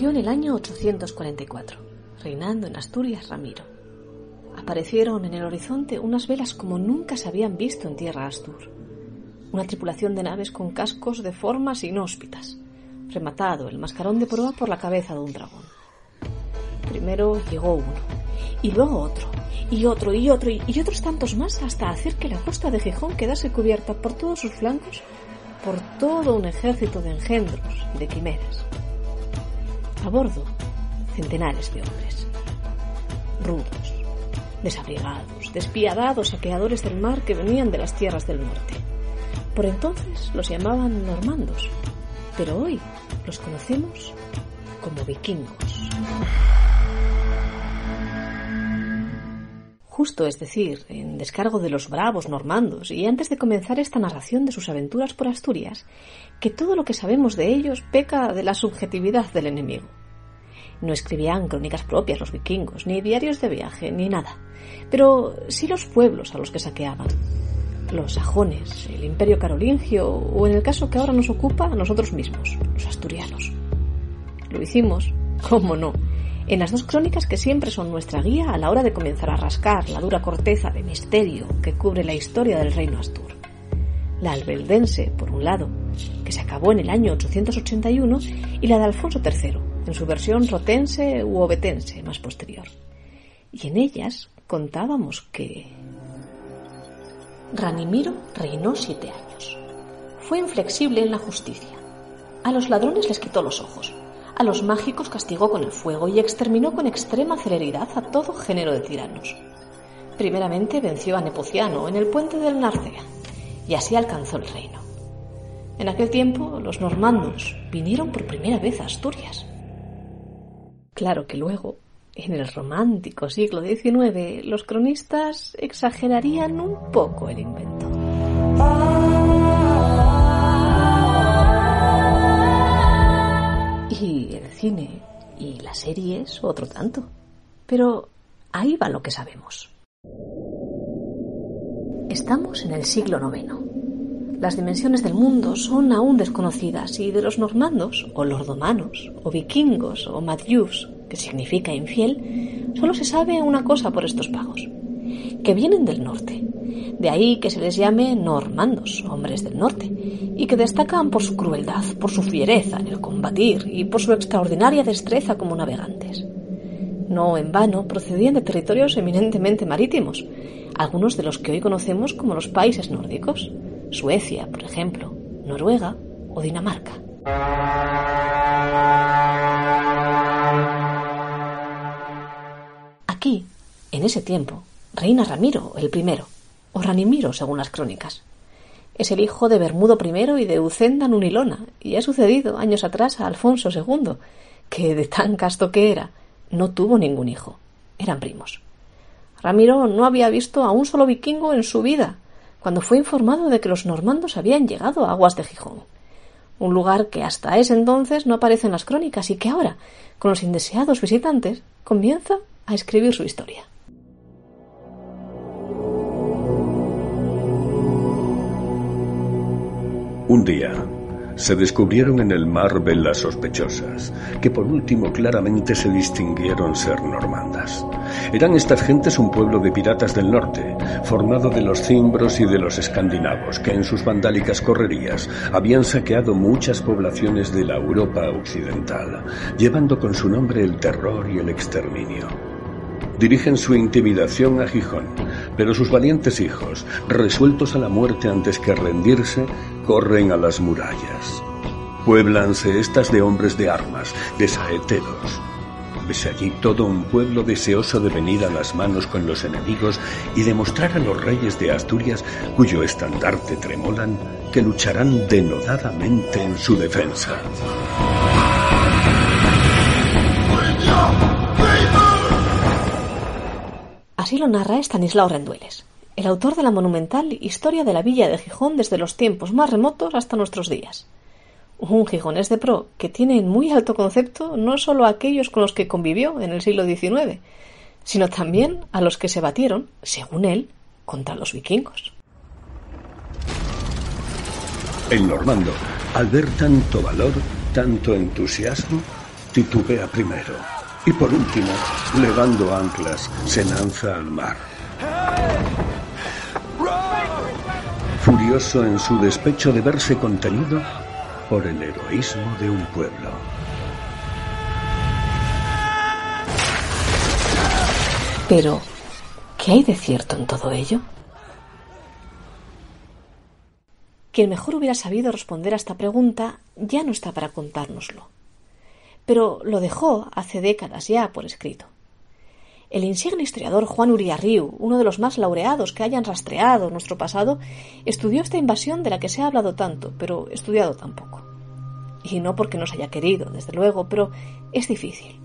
En el año 844, reinando en Asturias Ramiro. Aparecieron en el horizonte unas velas como nunca se habían visto en tierra Astur. Una tripulación de naves con cascos de formas inhóspitas, rematado el mascarón de proa por la cabeza de un dragón. Primero llegó uno, y luego otro, y otro, y otro, y otros tantos más, hasta hacer que la costa de Gijón quedase cubierta por todos sus flancos por todo un ejército de engendros de quimeras. A bordo, centenares de hombres, rudos, desabrigados, despiadados saqueadores del mar que venían de las tierras del norte. Por entonces los llamaban normandos, pero hoy los conocemos como vikingos. Justo, es decir, en descargo de los bravos normandos, y antes de comenzar esta narración de sus aventuras por Asturias, que todo lo que sabemos de ellos peca de la subjetividad del enemigo. No escribían crónicas propias los vikingos, ni diarios de viaje, ni nada, pero sí los pueblos a los que saqueaban. Los sajones, el imperio carolingio, o en el caso que ahora nos ocupa, a nosotros mismos, los asturianos. Lo hicimos, cómo no, en las dos crónicas que siempre son nuestra guía a la hora de comenzar a rascar la dura corteza de misterio que cubre la historia del reino Astur. La albeldense, por un lado, que se acabó en el año 881, y la de Alfonso III, en su versión rotense u obetense más posterior. Y en ellas contábamos que... Ranimiro reinó siete años. Fue inflexible en la justicia. A los ladrones les quitó los ojos, a los mágicos castigó con el fuego y exterminó con extrema celeridad a todo género de tiranos. Primeramente venció a Nepociano en el puente del Narcea y así alcanzó el reino. En aquel tiempo los normandos vinieron por primera vez a Asturias. Claro que luego, en el romántico siglo XIX, los cronistas exagerarían un poco el invento. Cine y las series otro tanto. Pero ahí va lo que sabemos. Estamos en el siglo IX. Las dimensiones del mundo son aún desconocidas y de los normandos, o lordomanos, o vikingos, o madjus, que significa infiel, solo se sabe una cosa por estos pagos, que vienen del norte. De ahí que se les llame normandos, hombres del norte, y que destacan por su crueldad, por su fiereza en el combatir y por su extraordinaria destreza como navegantes. No en vano procedían de territorios eminentemente marítimos, algunos de los que hoy conocemos como los países nórdicos, Suecia, por ejemplo, Noruega o Dinamarca. Aquí, en ese tiempo, reina Ramiro el primero, o Ranimiro según las crónicas. Es el hijo de Bermudo I y de Ucenda Nunilona, y ha sucedido años atrás a Alfonso II, que de tan casto que era, no tuvo ningún hijo. Eran primos. Ramiro no había visto a un solo vikingo en su vida, cuando fue informado de que los normandos habían llegado a aguas de Gijón, un lugar que hasta ese entonces no aparece en las crónicas y que ahora, con los indeseados visitantes, comienza a escribir su historia. Un día, se descubrieron en el mar velas sospechosas, que por último claramente se distinguieron ser normandas. Eran estas gentes un pueblo de piratas del norte, formado de los cimbros y de los escandinavos, que en sus vandálicas correrías habían saqueado muchas poblaciones de la Europa occidental, llevando con su nombre el terror y el exterminio dirigen su intimidación a Gijón, pero sus valientes hijos, resueltos a la muerte antes que rendirse, corren a las murallas. Pueblanse estas de hombres de armas, de saeteros. Ves allí todo un pueblo deseoso de venir a las manos con los enemigos y demostrar a los reyes de Asturias, cuyo estandarte tremolan, que lucharán denodadamente en su defensa. Así lo narra Estanislao Rendueles, el autor de la monumental Historia de la Villa de Gijón desde los tiempos más remotos hasta nuestros días. Un gijonés de pro que tiene en muy alto concepto no solo a aquellos con los que convivió en el siglo XIX, sino también a los que se batieron, según él, contra los vikingos. El normando, al ver tanto valor, tanto entusiasmo, titubea primero y por último, levando anclas, se lanza al mar. Furioso en su despecho de verse contenido por el heroísmo de un pueblo. Pero, ¿qué hay de cierto en todo ello? Quien mejor hubiera sabido responder a esta pregunta ya no está para contárnoslo. Pero lo dejó hace décadas ya por escrito. El insigne historiador Juan Uriarriu, uno de los más laureados que hayan rastreado nuestro pasado, estudió esta invasión de la que se ha hablado tanto, pero estudiado tampoco. Y no porque no se haya querido, desde luego, pero es difícil.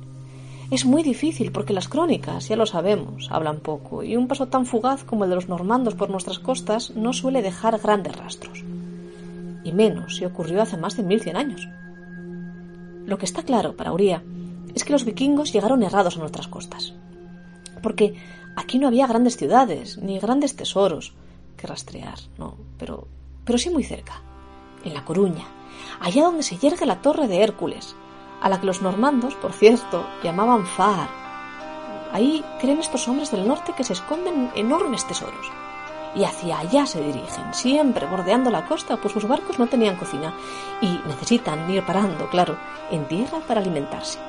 Es muy difícil porque las crónicas, ya lo sabemos, hablan poco, y un paso tan fugaz como el de los normandos por nuestras costas no suele dejar grandes rastros. Y menos si ocurrió hace más de 1100 años. Lo que está claro para Uría es que los vikingos llegaron errados a nuestras costas porque aquí no había grandes ciudades ni grandes tesoros que rastrear, no, pero, pero sí muy cerca, en La Coruña, allá donde se yergue la torre de Hércules, a la que los normandos, por cierto, llamaban Far. Ahí creen estos hombres del norte que se esconden enormes tesoros. Y hacia allá se dirigen, siempre bordeando la costa, pues sus barcos no tenían cocina y necesitan ir parando, claro, en tierra para alimentarse.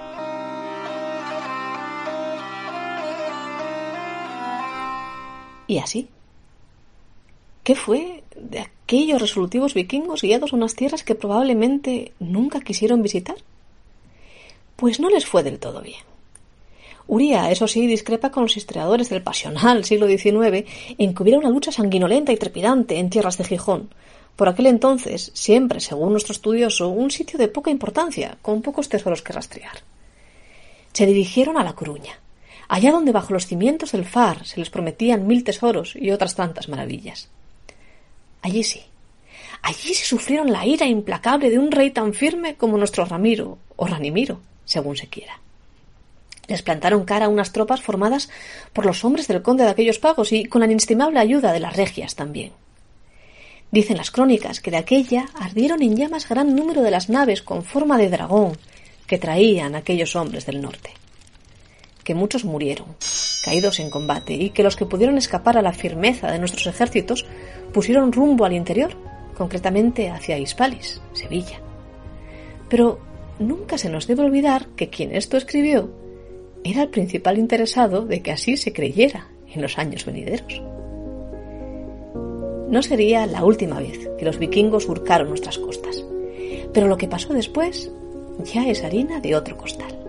Y así. ¿Qué fue de aquellos resolutivos vikingos guiados a unas tierras que probablemente nunca quisieron visitar? Pues no les fue del todo bien. Uría, eso sí, discrepa con los historiadores del pasional siglo XIX en que hubiera una lucha sanguinolenta y trepidante en tierras de Gijón, por aquel entonces, siempre, según nuestro estudioso, un sitio de poca importancia, con pocos tesoros que rastrear. Se dirigieron a La Coruña, allá donde bajo los cimientos del far se les prometían mil tesoros y otras tantas maravillas. Allí sí, allí se sufrieron la ira implacable de un rey tan firme como nuestro Ramiro, o Ranimiro, según se quiera. Les plantaron cara a unas tropas formadas por los hombres del conde de aquellos pagos y con la inestimable ayuda de las regias también. Dicen las crónicas que de aquella ardieron en llamas gran número de las naves con forma de dragón que traían aquellos hombres del norte que muchos murieron, caídos en combate, y que los que pudieron escapar a la firmeza de nuestros ejércitos pusieron rumbo al interior, concretamente hacia Hispalis, Sevilla. Pero nunca se nos debe olvidar que quien esto escribió era el principal interesado de que así se creyera en los años venideros. No sería la última vez que los vikingos surcaron nuestras costas, pero lo que pasó después ya es harina de otro costal.